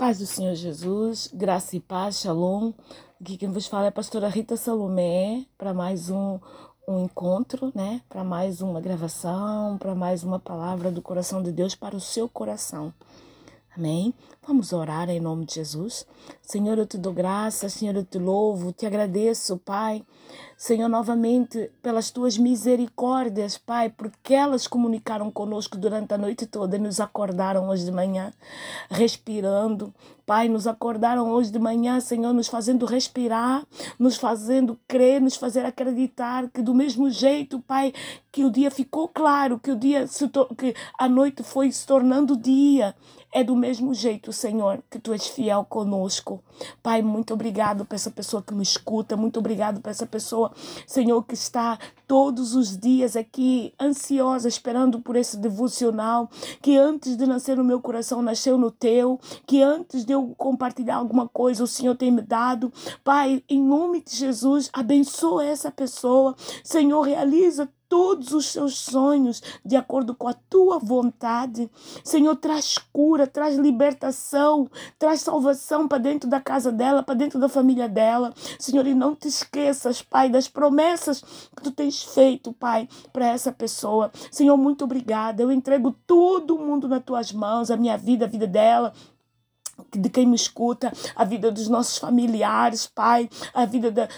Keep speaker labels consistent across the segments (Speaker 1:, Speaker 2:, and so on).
Speaker 1: Paz do Senhor Jesus, graça e paz, shalom. Aqui quem vos fala é a pastora Rita Salomé para mais um, um encontro, né? Para mais uma gravação, para mais uma palavra do coração de Deus para o seu coração. Amém? Vamos orar em nome de Jesus. Senhor, eu te dou graça, Senhor, eu te louvo, te agradeço, Pai. Senhor, novamente, pelas tuas misericórdias, Pai, porque elas comunicaram conosco durante a noite toda e nos acordaram hoje de manhã, respirando. Pai, nos acordaram hoje de manhã, Senhor, nos fazendo respirar, nos fazendo crer, nos fazer acreditar que do mesmo jeito, Pai, que o dia ficou claro, que o dia que a noite foi se tornando dia, é do mesmo jeito, Senhor, que tu és fiel conosco. Pai, muito obrigado por essa pessoa que me escuta, muito obrigado por essa pessoa, Senhor, que está todos os dias aqui ansiosa, esperando por esse devocional, que antes de nascer no meu coração, nasceu no teu, que antes de eu compartilhar alguma coisa, o Senhor tem me dado. Pai, em nome de Jesus, abençoa essa pessoa. Senhor, realiza todos os seus sonhos de acordo com a tua vontade. Senhor, traz cura, traz libertação, traz salvação para dentro da casa dela, para dentro da família dela. Senhor, e não te esqueças, Pai, das promessas que tu tens feito, Pai, para essa pessoa. Senhor, muito obrigada. Eu entrego todo mundo nas tuas mãos, a minha vida, a vida dela de quem me escuta, a vida dos nossos familiares, Pai, a vida da,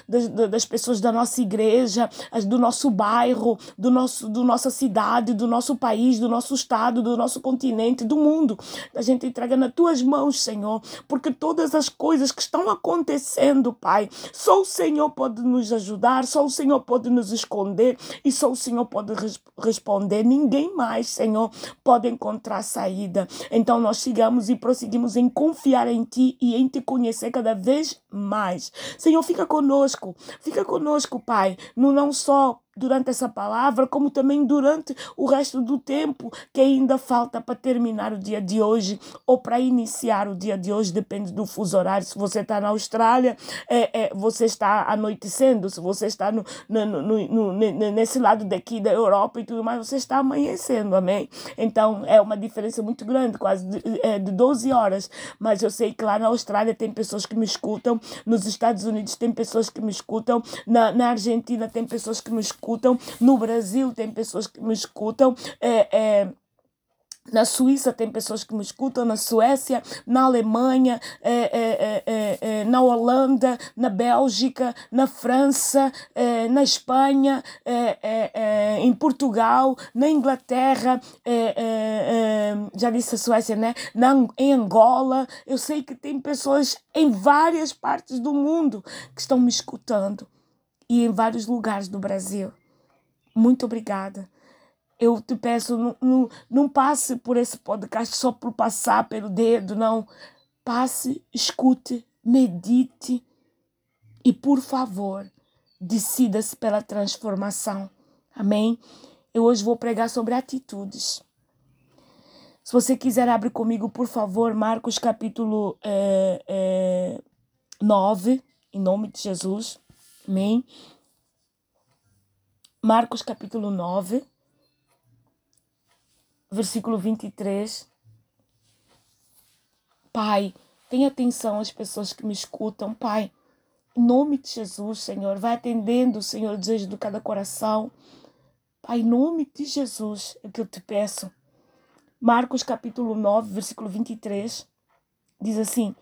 Speaker 1: das, pessoas da nossa igreja, do nosso bairro, do nosso, do nossa cidade, do nosso país, do nosso estado, do nosso continente, do mundo. A gente entrega nas tuas mãos, Senhor, porque todas as coisas que estão acontecendo, Pai, só o Senhor pode nos ajudar, só o Senhor pode nos esconder e só o Senhor pode res responder. Ninguém mais, Senhor, pode encontrar saída. Então nós sigamos e prosseguimos em confiança confiar em Ti e em Te conhecer cada vez mais. Senhor, fica conosco, fica conosco, Pai, no não só durante essa palavra, como também durante o resto do tempo que ainda falta para terminar o dia de hoje ou para iniciar o dia de hoje, depende do fuso horário. Se você está na Austrália, é, é, você está anoitecendo, se você está no, no, no, no, nesse lado daqui da Europa e tudo mais, você está amanhecendo, amém? Então é uma diferença muito grande, quase de, é, de 12 horas. Mas eu sei que lá na Austrália tem pessoas que me escutam, nos Estados Unidos tem pessoas que me escutam, na, na Argentina tem pessoas que me escutam escutam, no Brasil tem pessoas que me escutam. É, é, na Suíça tem pessoas que me escutam, na Suécia, na Alemanha, é, é, é, na Holanda, na Bélgica, na França, na Espanha, em Portugal, na Inglaterra, já disse a Suécia, né? Na, em Angola. Eu sei que tem pessoas em várias partes do mundo que estão me escutando e em vários lugares do Brasil. Muito obrigada. Eu te peço, não, não, não passe por esse podcast só por passar pelo dedo, não. Passe, escute, medite e, por favor, decida-se pela transformação. Amém? Eu hoje vou pregar sobre atitudes. Se você quiser, abre comigo, por favor, Marcos capítulo é, é, 9, em nome de Jesus. Amém? Marcos capítulo 9, versículo 23. Pai, tenha atenção às pessoas que me escutam, Pai. Em nome de Jesus, Senhor, vai atendendo, Senhor, o desejo de cada coração. Pai, em nome de Jesus, é que eu te peço. Marcos capítulo 9, versículo 23, diz assim: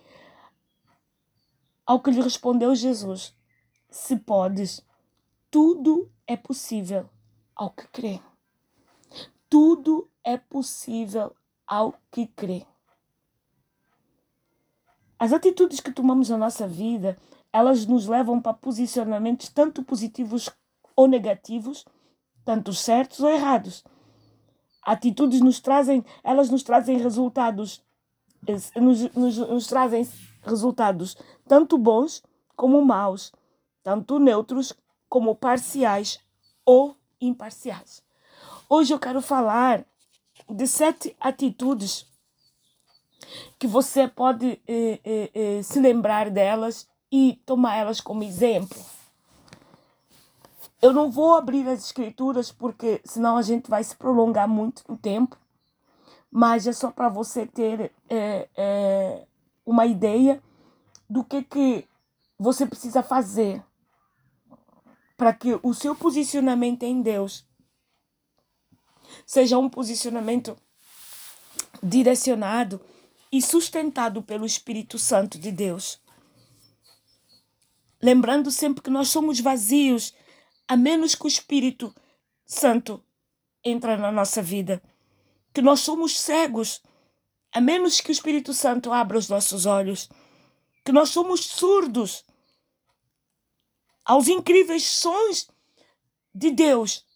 Speaker 1: Ao que lhe respondeu Jesus: Se podes, tudo é possível ao que crê. Tudo é possível ao que crê. As atitudes que tomamos na nossa vida, elas nos levam para posicionamentos tanto positivos ou negativos, tanto certos ou errados. Atitudes nos trazem, elas nos trazem resultados, nos, nos, nos trazem resultados tanto bons como maus, tanto neutros como parciais ou imparciais. Hoje eu quero falar de sete atitudes que você pode eh, eh, eh, se lembrar delas e tomar elas como exemplo. Eu não vou abrir as escrituras porque senão a gente vai se prolongar muito no tempo, mas é só para você ter uma ideia do que que você precisa fazer para que o seu posicionamento em Deus seja um posicionamento direcionado e sustentado pelo Espírito Santo de Deus. Lembrando sempre que nós somos vazios, a menos que o Espírito Santo entre na nossa vida. Que nós somos cegos, a menos que o Espírito Santo abra os nossos olhos. Que nós somos surdos aos incríveis sons de Deus,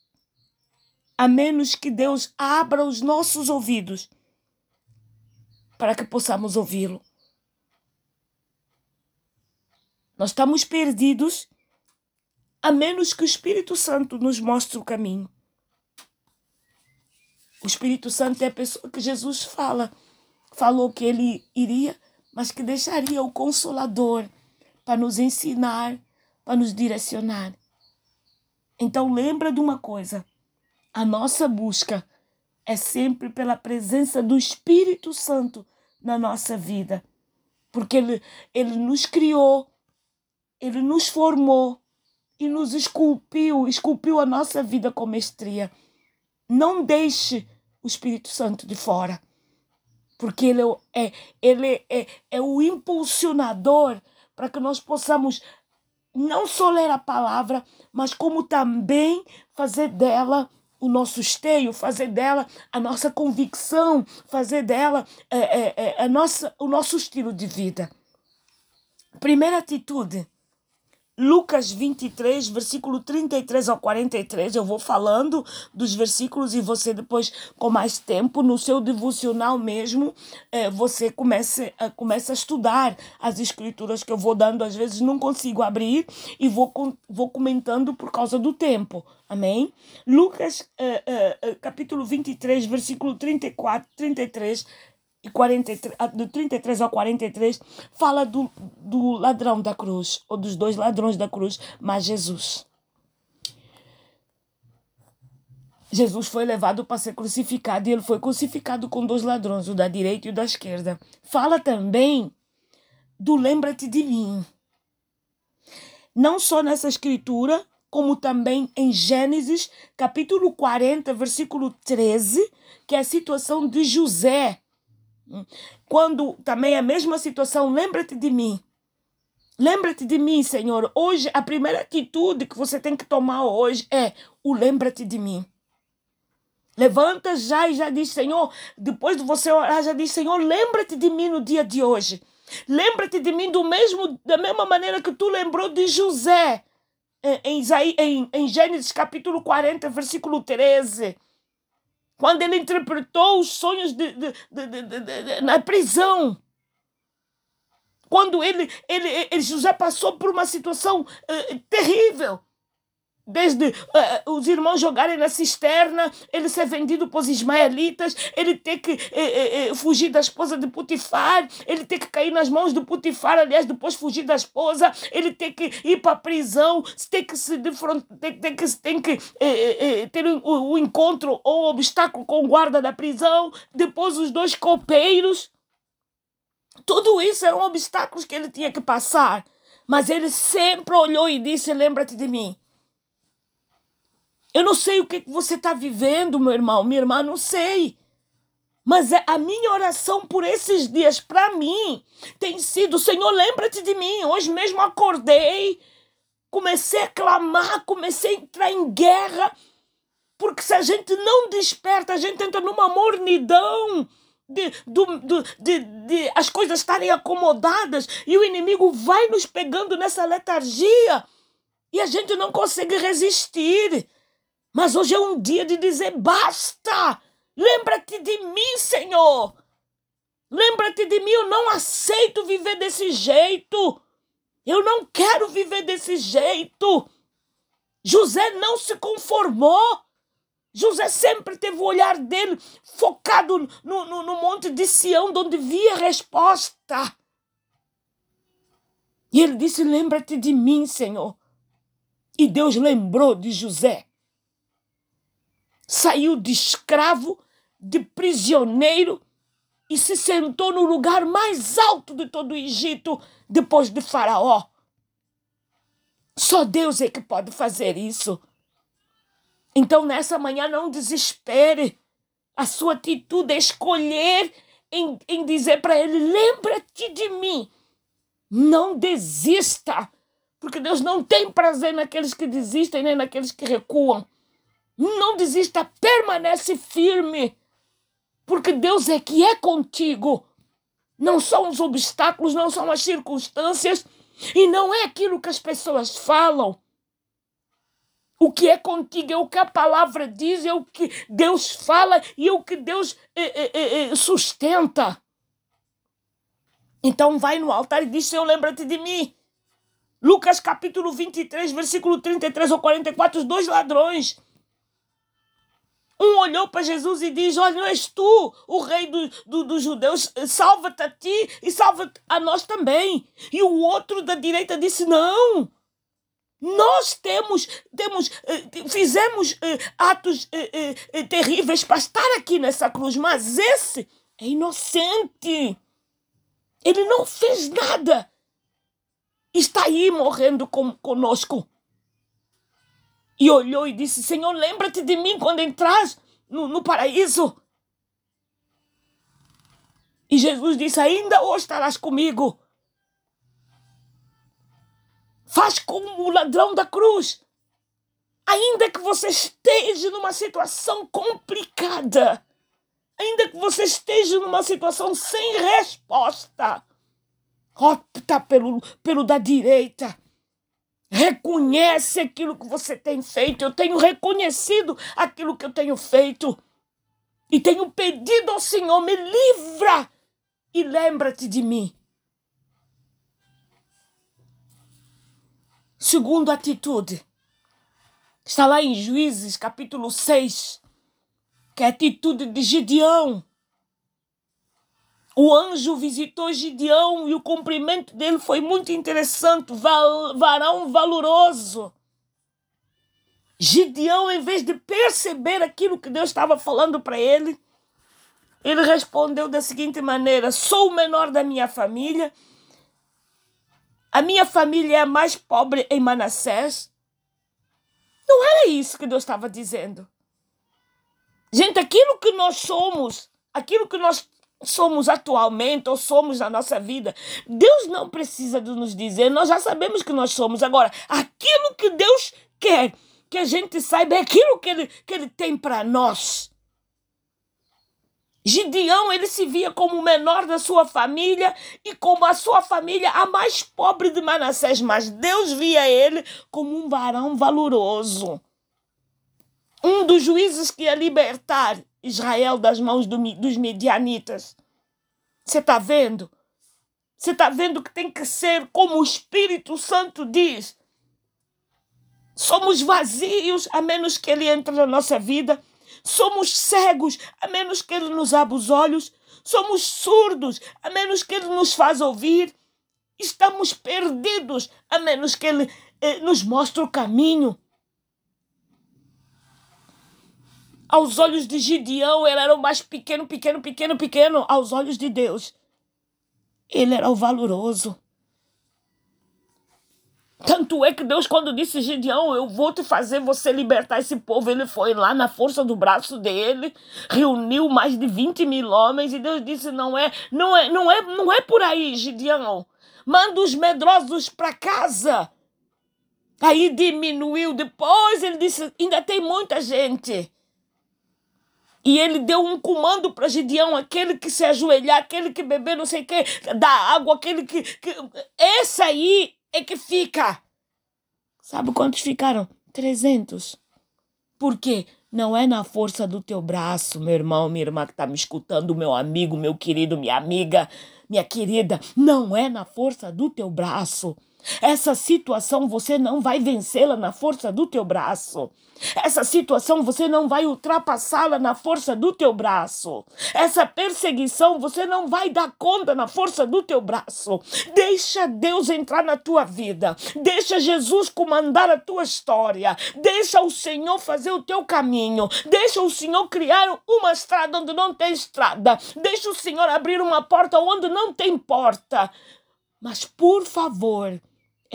Speaker 1: a menos que Deus abra os nossos ouvidos para que possamos ouvi-lo. Nós estamos perdidos a menos que o Espírito Santo nos mostre o caminho. O Espírito Santo é a pessoa que Jesus fala, falou que ele iria, mas que deixaria o consolador para nos ensinar, para nos direcionar. Então lembra de uma coisa, a nossa busca é sempre pela presença do Espírito Santo na nossa vida. Porque Ele, ele nos criou, Ele nos formou e nos esculpiu, esculpiu a nossa vida com mestria. Não deixe o Espírito Santo de fora. Porque Ele é, ele é, é o impulsionador para que nós possamos não só ler a palavra, mas como também fazer dela o nosso esteio, fazer dela a nossa convicção, fazer dela é, é, é, a nossa, o nosso estilo de vida. Primeira atitude, Lucas 23, versículo 33 ao 43. Eu vou falando dos versículos e você depois, com mais tempo, no seu devocional mesmo, é, você começa, é, começa a estudar as escrituras que eu vou dando. Às vezes não consigo abrir e vou, vou comentando por causa do tempo. Amém? Lucas é, capítulo 23, versículo 34, 33 e 43, do 33 ao 43, fala do, do ladrão da cruz, ou dos dois ladrões da cruz, mas Jesus. Jesus foi levado para ser crucificado e ele foi crucificado com dois ladrões, o da direita e o da esquerda. Fala também do lembra-te de mim. Não só nessa escritura, como também em Gênesis, capítulo 40, versículo 13, que é a situação de José quando também a mesma situação, lembra-te de mim. Lembra-te de mim, Senhor. Hoje, a primeira atitude que você tem que tomar hoje é o lembra-te de mim. Levanta já e já diz, Senhor, depois de você orar, já diz, Senhor, lembra-te de mim no dia de hoje. Lembra-te de mim do mesmo, da mesma maneira que tu lembrou de José. Em, em, em Gênesis capítulo 40, versículo 13 quando ele interpretou os sonhos de, de, de, na prisão. Quando ele, ele, ele, José passou por uma situação uh, terrível desde uh, os irmãos jogarem na cisterna, ele ser vendido para os ismaelitas, ele ter que uh, fugir da esposa de Putifar, ele ter que cair nas mãos do Putifar, aliás, depois fugir da esposa, ele ter que ir para a prisão, ter que se defrontar, ter, ter, que, que ter o, o encontro ou o obstáculo com o guarda da prisão, depois os dois copeiros. Tudo isso eram obstáculos que ele tinha que passar. Mas ele sempre olhou e disse: Lembra-te de mim. Eu não sei o que você está vivendo, meu irmão, minha irmã, não sei. Mas é a minha oração por esses dias, para mim, tem sido: Senhor, lembra-te de mim. Hoje mesmo acordei, comecei a clamar, comecei a entrar em guerra. Porque se a gente não desperta, a gente entra numa mornidão. De, de, de, de, as coisas estarem acomodadas e o inimigo vai nos pegando nessa letargia e a gente não consegue resistir. Mas hoje é um dia de dizer basta! Lembra-te de mim, Senhor! Lembra-te de mim, eu não aceito viver desse jeito! Eu não quero viver desse jeito! José não se conformou. José sempre teve o olhar dele focado no, no, no monte de Sião, onde via resposta. E ele disse: Lembra-te de mim, Senhor. E Deus lembrou de José saiu de escravo, de prisioneiro, e se sentou no lugar mais alto de todo o Egito, depois de Faraó. Só Deus é que pode fazer isso. Então, nessa manhã, não desespere. A sua atitude é escolher em, em dizer para ele: lembra-te de mim. Não desista, porque Deus não tem prazer naqueles que desistem nem naqueles que recuam. Não desista, permanece firme, porque Deus é que é contigo. Não são os obstáculos, não são as circunstâncias e não é aquilo que as pessoas falam. O que é contigo é o que a palavra diz, é o que Deus fala e é o que Deus é, é, sustenta. Então vai no altar e diz: Senhor, lembra-te de mim. Lucas capítulo 23, versículo 33 ou 44, os dois ladrões. Um olhou para Jesus e diz: Olha, não és tu o rei do, do, dos judeus, salva-te a ti e salva a nós também. E o outro da direita disse: Não. Nós temos, temos eh, fizemos eh, atos eh, terríveis para estar aqui nessa cruz, mas esse é inocente. Ele não fez nada. Está aí morrendo com, conosco. E olhou e disse: Senhor, lembra-te de mim quando entras no, no paraíso. E Jesus disse: Ainda hoje estarás comigo. Faz como o ladrão da cruz. Ainda que você esteja numa situação complicada, ainda que você esteja numa situação sem resposta, opta pelo, pelo da direita. Reconhece aquilo que você tem feito. Eu tenho reconhecido aquilo que eu tenho feito. E tenho pedido ao Senhor, me livra e lembra-te de mim. Segunda atitude. Está lá em Juízes, capítulo 6, que é a atitude de Gideão. O anjo visitou Gideão e o cumprimento dele foi muito interessante, val, varão valoroso. Gideão, em vez de perceber aquilo que Deus estava falando para ele, ele respondeu da seguinte maneira: Sou o menor da minha família a minha família é a mais pobre em Manassés. Não era isso que Deus estava dizendo. Gente, aquilo que nós somos, aquilo que nós somos atualmente ou somos na nossa vida, Deus não precisa de nos dizer, nós já sabemos que nós somos. Agora, aquilo que Deus quer que a gente saiba é aquilo que Ele, que ele tem para nós. Gideão, ele se via como o menor da sua família e como a sua família a mais pobre de Manassés, mas Deus via ele como um varão valoroso. Um dos juízes que ia libertar Israel das mãos do, dos medianitas. Você está vendo? Você está vendo que tem que ser como o Espírito Santo diz. Somos vazios a menos que ele entre na nossa vida Somos cegos, a menos que Ele nos abra os olhos. Somos surdos, a menos que Ele nos faz ouvir. Estamos perdidos, a menos que Ele eh, nos mostre o caminho. Aos olhos de Gideão, ele era o mais pequeno, pequeno, pequeno, pequeno. Aos olhos de Deus, ele era o valoroso. Tanto é que Deus, quando disse Gideão, eu vou te fazer você libertar esse povo, ele foi lá na força do braço dele, reuniu mais de 20 mil homens, e Deus disse: não é, não é, não é, não é por aí, Gideão. Manda os medrosos para casa. Aí diminuiu depois, ele disse: ainda tem muita gente. E ele deu um comando para Gideão, aquele que se ajoelhar, aquele que beber não sei o que, da água, aquele que, que. Esse aí é que fica. Sabe quantos ficaram? 300. Por quê? Não é na força do teu braço, meu irmão, minha irmã que está me escutando, meu amigo, meu querido, minha amiga, minha querida. Não é na força do teu braço. Essa situação você não vai vencê-la na força do teu braço. Essa situação você não vai ultrapassá-la na força do teu braço. Essa perseguição você não vai dar conta na força do teu braço. Deixa Deus entrar na tua vida. Deixa Jesus comandar a tua história. Deixa o Senhor fazer o teu caminho. Deixa o Senhor criar uma estrada onde não tem estrada. Deixa o Senhor abrir uma porta onde não tem porta. Mas por favor,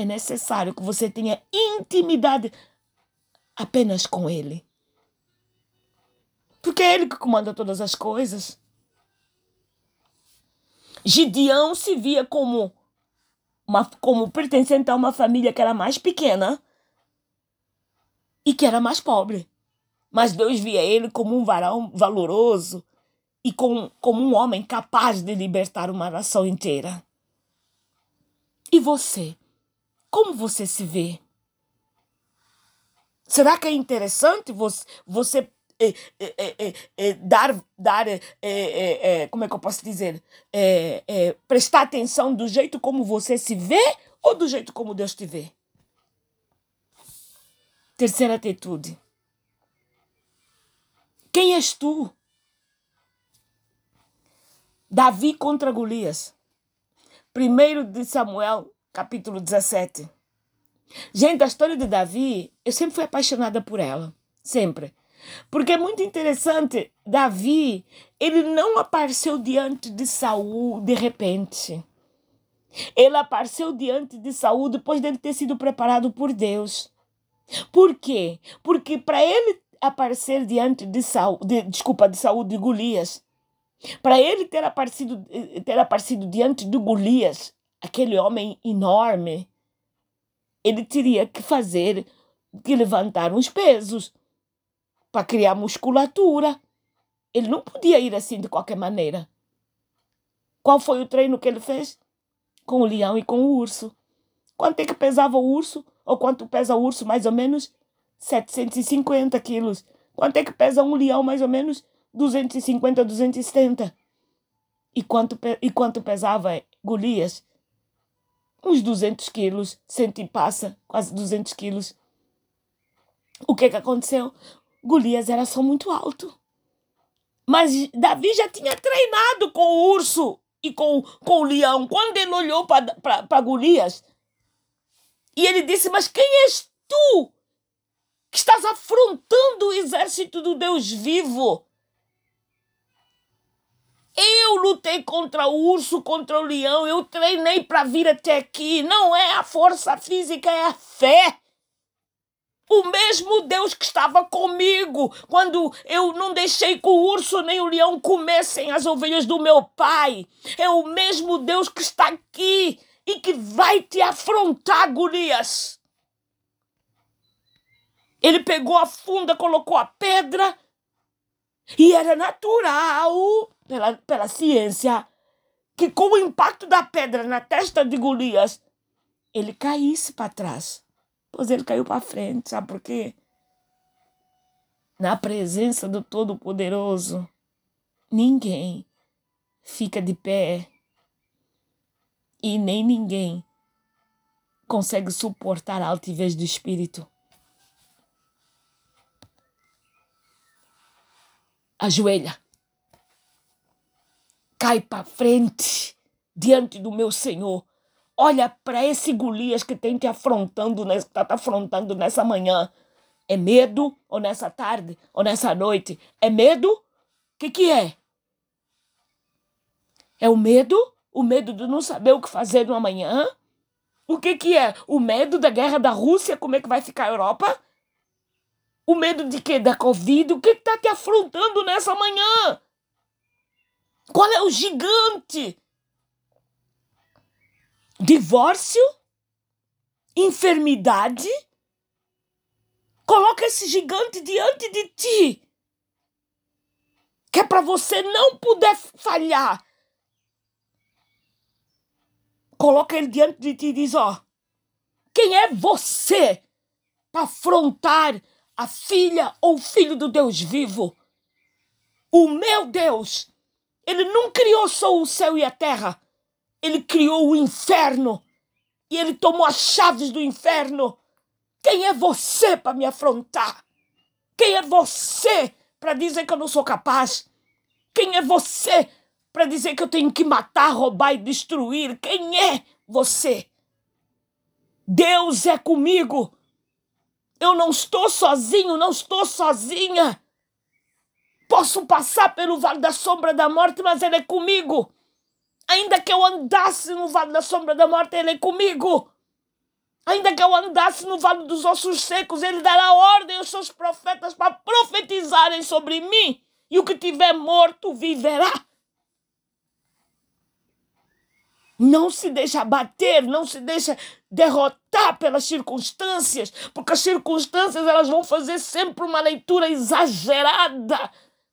Speaker 1: é necessário que você tenha intimidade apenas com Ele. Porque é Ele que comanda todas as coisas. Gideão se via como, uma, como pertencente a uma família que era mais pequena e que era mais pobre. Mas Deus via ele como um varão valoroso e com, como um homem capaz de libertar uma nação inteira. E você? Como você se vê? Será que é interessante você, você é, é, é, dar, dar como é que eu posso dizer? prestar atenção do jeito como você se vê ou do jeito como Deus te vê? Terceira atitude. Quem és tu? Davi contra Golias. Primeiro de Samuel, capítulo 17. Gente, a história de Davi, eu sempre fui apaixonada por ela. Sempre. Porque é muito interessante, Davi, ele não apareceu diante de Saul de repente. Ele apareceu diante de Saul depois dele ter sido preparado por Deus. Por quê? Porque para ele aparecer diante de Saul, de, desculpa, de Saul de Golias, para ele ter aparecido, ter aparecido diante de Golias, aquele homem enorme, ele teria que fazer, que levantar uns pesos para criar musculatura. Ele não podia ir assim de qualquer maneira. Qual foi o treino que ele fez? Com o leão e com o urso. Quanto é que pesava o urso? Ou quanto pesa o urso, mais ou menos? 750 quilos. Quanto é que pesa um leão, mais ou menos? 250, 270. E quanto, e quanto pesava Golias? Uns 200 quilos, cento e passa, quase 200 quilos. O que que aconteceu? Golias era só muito alto. Mas Davi já tinha treinado com o urso e com, com o leão. Quando ele olhou para Golias, e ele disse: Mas quem és tu que estás afrontando o exército do Deus vivo? Eu lutei contra o urso, contra o leão, eu treinei para vir até aqui. Não é a força física, é a fé. O mesmo Deus que estava comigo quando eu não deixei que o urso nem o leão comessem as ovelhas do meu pai. É o mesmo Deus que está aqui e que vai te afrontar, Golias. Ele pegou a funda, colocou a pedra e era natural, pela, pela ciência, que com o impacto da pedra na testa de Golias, ele caísse para trás. Pois ele caiu para frente, sabe por quê? Na presença do Todo-Poderoso, ninguém fica de pé e nem ninguém consegue suportar a altivez do espírito. Ajoelha. Cai para frente diante do meu Senhor Olha para esse Golias que tem te afrontando, que está te afrontando nessa manhã. É medo? Ou nessa tarde? Ou nessa noite? É medo? O que, que é? É o medo? O medo de não saber o que fazer no amanhã? O que, que é? O medo da guerra da Rússia? Como é que vai ficar a Europa? O medo de quê? Da Covid? O que está te afrontando nessa manhã? Qual é o gigante divórcio, enfermidade. Coloca esse gigante diante de ti, que é para você não poder falhar. Coloca ele diante de ti e diz: Ó, quem é você para afrontar a filha ou o filho do Deus vivo? O meu Deus, ele não criou só o céu e a terra ele criou o inferno e ele tomou as chaves do inferno. Quem é você para me afrontar? Quem é você para dizer que eu não sou capaz? Quem é você para dizer que eu tenho que matar, roubar e destruir? Quem é você? Deus é comigo. Eu não estou sozinho, não estou sozinha. Posso passar pelo vale da sombra da morte, mas Ele é comigo. Ainda que eu andasse no vale da sombra da morte, Ele é comigo. Ainda que eu andasse no vale dos ossos secos, Ele dará ordem aos seus profetas para profetizarem sobre mim. E o que tiver morto viverá. Não se deixa bater, não se deixa derrotar pelas circunstâncias, porque as circunstâncias elas vão fazer sempre uma leitura exagerada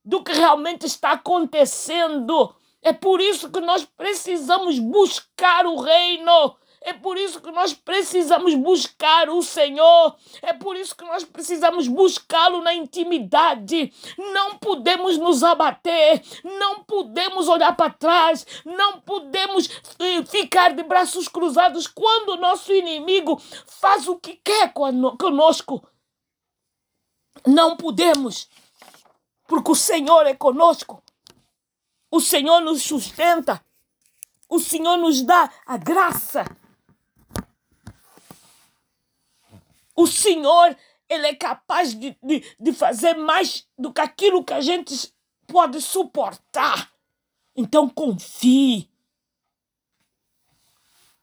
Speaker 1: do que realmente está acontecendo. É por isso que nós precisamos buscar o reino. É por isso que nós precisamos buscar o Senhor. É por isso que nós precisamos buscá-lo na intimidade. Não podemos nos abater, não podemos olhar para trás, não podemos eh, ficar de braços cruzados quando o nosso inimigo faz o que quer conosco. Não podemos porque o Senhor é conosco. O Senhor nos sustenta. O Senhor nos dá a graça. O Senhor, Ele é capaz de, de, de fazer mais do que aquilo que a gente pode suportar. Então confie.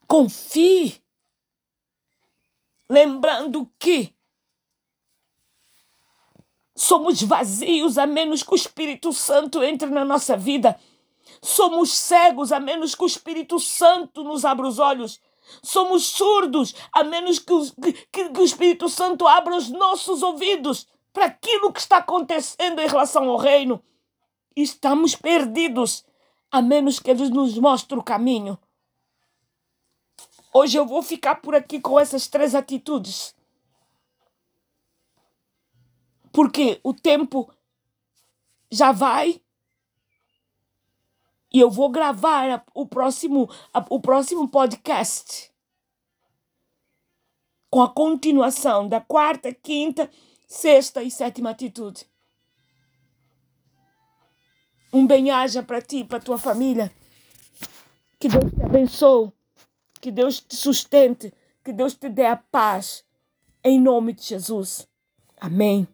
Speaker 1: Confie. Lembrando que Somos vazios a menos que o Espírito Santo entre na nossa vida. Somos cegos a menos que o Espírito Santo nos abra os olhos. Somos surdos a menos que o, que, que o Espírito Santo abra os nossos ouvidos para aquilo que está acontecendo em relação ao reino. Estamos perdidos a menos que Ele nos mostre o caminho. Hoje eu vou ficar por aqui com essas três atitudes porque o tempo já vai e eu vou gravar o próximo, o próximo podcast com a continuação da quarta, quinta, sexta e sétima atitude. Um bem-aja para ti e para tua família. Que Deus te abençoe. Que Deus te sustente. Que Deus te dê a paz. Em nome de Jesus. Amém.